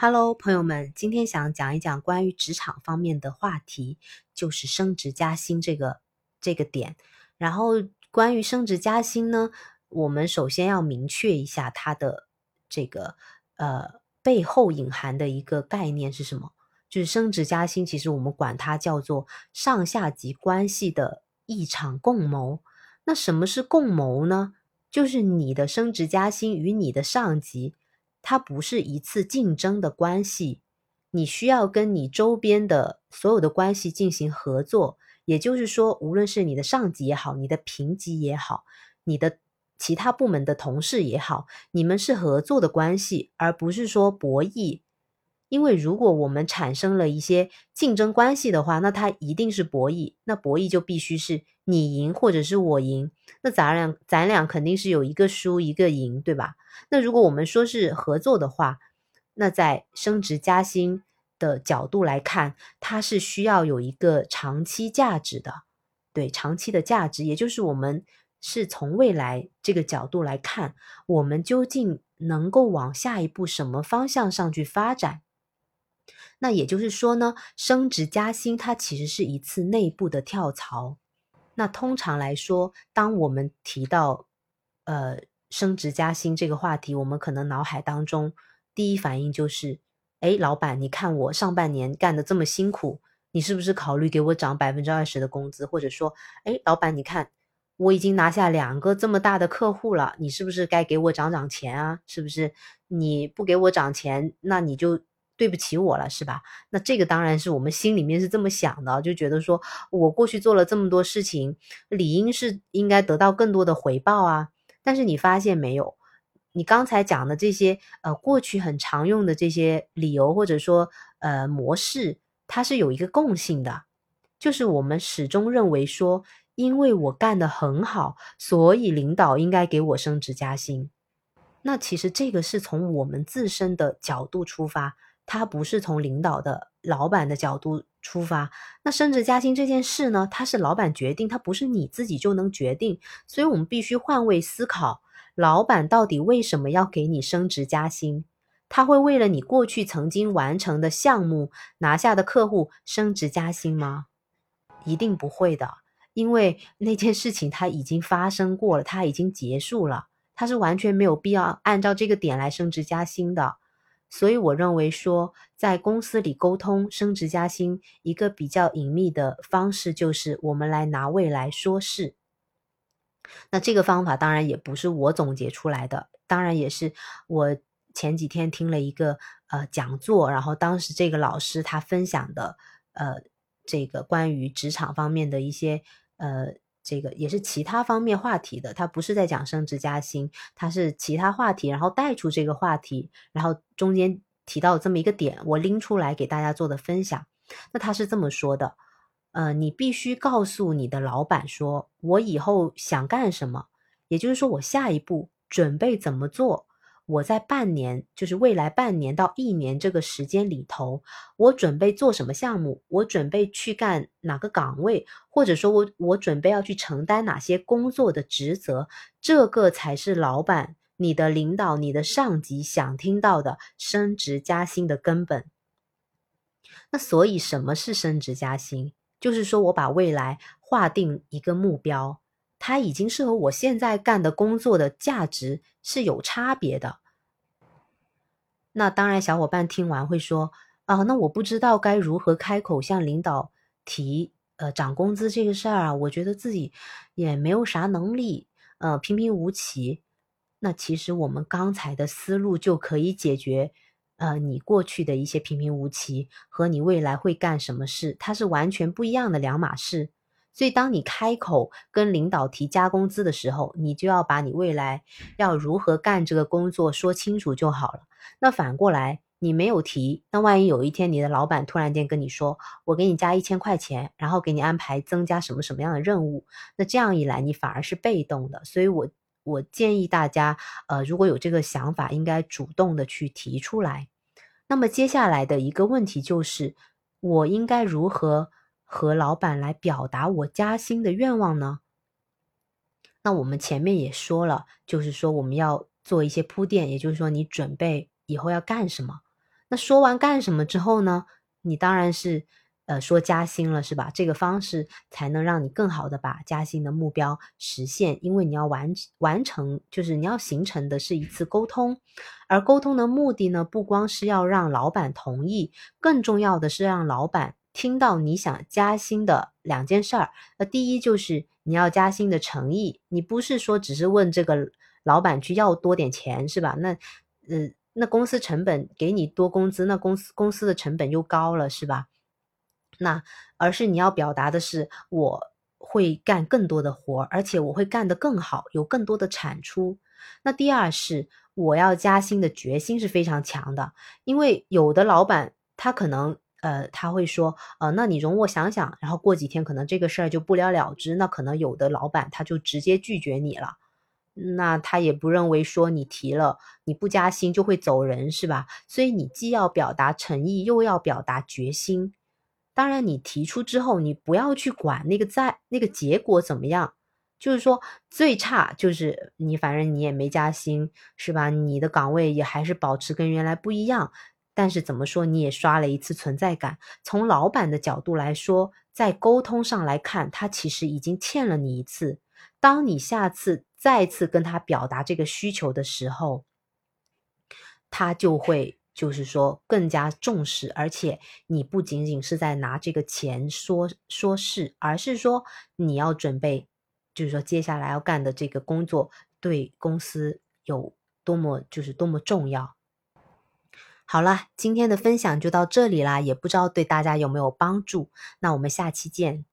Hello，朋友们，今天想讲一讲关于职场方面的话题，就是升职加薪这个这个点。然后关于升职加薪呢，我们首先要明确一下它的这个呃背后隐含的一个概念是什么？就是升职加薪，其实我们管它叫做上下级关系的一场共谋。那什么是共谋呢？就是你的升职加薪与你的上级。它不是一次竞争的关系，你需要跟你周边的所有的关系进行合作。也就是说，无论是你的上级也好，你的评级也好，你的其他部门的同事也好，你们是合作的关系，而不是说博弈。因为如果我们产生了一些竞争关系的话，那它一定是博弈。那博弈就必须是你赢或者是我赢。那咱俩咱俩肯定是有一个输一个赢，对吧？那如果我们说是合作的话，那在升职加薪的角度来看，它是需要有一个长期价值的。对，长期的价值，也就是我们是从未来这个角度来看，我们究竟能够往下一步什么方向上去发展？那也就是说呢，升职加薪它其实是一次内部的跳槽。那通常来说，当我们提到呃升职加薪这个话题，我们可能脑海当中第一反应就是：哎，老板，你看我上半年干的这么辛苦，你是不是考虑给我涨百分之二十的工资？或者说，哎，老板，你看我已经拿下两个这么大的客户了，你是不是该给我涨涨钱啊？是不是你不给我涨钱，那你就。对不起我了，是吧？那这个当然是我们心里面是这么想的，就觉得说我过去做了这么多事情，理应是应该得到更多的回报啊。但是你发现没有，你刚才讲的这些呃过去很常用的这些理由或者说呃模式，它是有一个共性的，就是我们始终认为说，因为我干得很好，所以领导应该给我升职加薪。那其实这个是从我们自身的角度出发。他不是从领导的老板的角度出发，那升职加薪这件事呢？他是老板决定，他不是你自己就能决定，所以我们必须换位思考，老板到底为什么要给你升职加薪？他会为了你过去曾经完成的项目、拿下的客户升职加薪吗？一定不会的，因为那件事情它已经发生过了，它已经结束了，他是完全没有必要按照这个点来升职加薪的。所以我认为说，在公司里沟通升职加薪，一个比较隐秘的方式就是我们来拿未来说事。那这个方法当然也不是我总结出来的，当然也是我前几天听了一个呃讲座，然后当时这个老师他分享的呃这个关于职场方面的一些呃。这个也是其他方面话题的，他不是在讲升职加薪，他是其他话题，然后带出这个话题，然后中间提到这么一个点，我拎出来给大家做的分享。那他是这么说的，呃，你必须告诉你的老板说，我以后想干什么，也就是说我下一步准备怎么做。我在半年，就是未来半年到一年这个时间里头，我准备做什么项目？我准备去干哪个岗位？或者说我我准备要去承担哪些工作的职责？这个才是老板、你的领导、你的上级想听到的升职加薪的根本。那所以什么是升职加薪？就是说我把未来划定一个目标。它已经是和我现在干的工作的价值是有差别的。那当然，小伙伴听完会说：“啊，那我不知道该如何开口向领导提呃涨工资这个事儿啊，我觉得自己也没有啥能力，呃，平平无奇。”那其实我们刚才的思路就可以解决，呃，你过去的一些平平无奇和你未来会干什么事，它是完全不一样的两码事。所以，当你开口跟领导提加工资的时候，你就要把你未来要如何干这个工作说清楚就好了。那反过来，你没有提，那万一有一天你的老板突然间跟你说：“我给你加一千块钱，然后给你安排增加什么什么样的任务”，那这样一来，你反而是被动的。所以，我我建议大家，呃，如果有这个想法，应该主动的去提出来。那么接下来的一个问题就是，我应该如何？和老板来表达我加薪的愿望呢？那我们前面也说了，就是说我们要做一些铺垫，也就是说你准备以后要干什么。那说完干什么之后呢？你当然是。呃，说加薪了是吧？这个方式才能让你更好的把加薪的目标实现，因为你要完完成，就是你要形成的是一次沟通，而沟通的目的呢，不光是要让老板同意，更重要的是让老板听到你想加薪的两件事儿。那第一就是你要加薪的诚意，你不是说只是问这个老板去要多点钱是吧？那呃，那公司成本给你多工资，那公司公司的成本又高了是吧？那而是你要表达的是，我会干更多的活，而且我会干得更好，有更多的产出。那第二是我要加薪的决心是非常强的，因为有的老板他可能呃他会说，呃，那你容我想想，然后过几天可能这个事儿就不了了之，那可能有的老板他就直接拒绝你了，那他也不认为说你提了你不加薪就会走人是吧？所以你既要表达诚意，又要表达决心。当然，你提出之后，你不要去管那个在那个结果怎么样，就是说最差就是你反正你也没加薪，是吧？你的岗位也还是保持跟原来不一样，但是怎么说你也刷了一次存在感。从老板的角度来说，在沟通上来看，他其实已经欠了你一次。当你下次再次跟他表达这个需求的时候，他就会。就是说更加重视，而且你不仅仅是在拿这个钱说说事，而是说你要准备，就是说接下来要干的这个工作对公司有多么就是多么重要。好了，今天的分享就到这里啦，也不知道对大家有没有帮助，那我们下期见。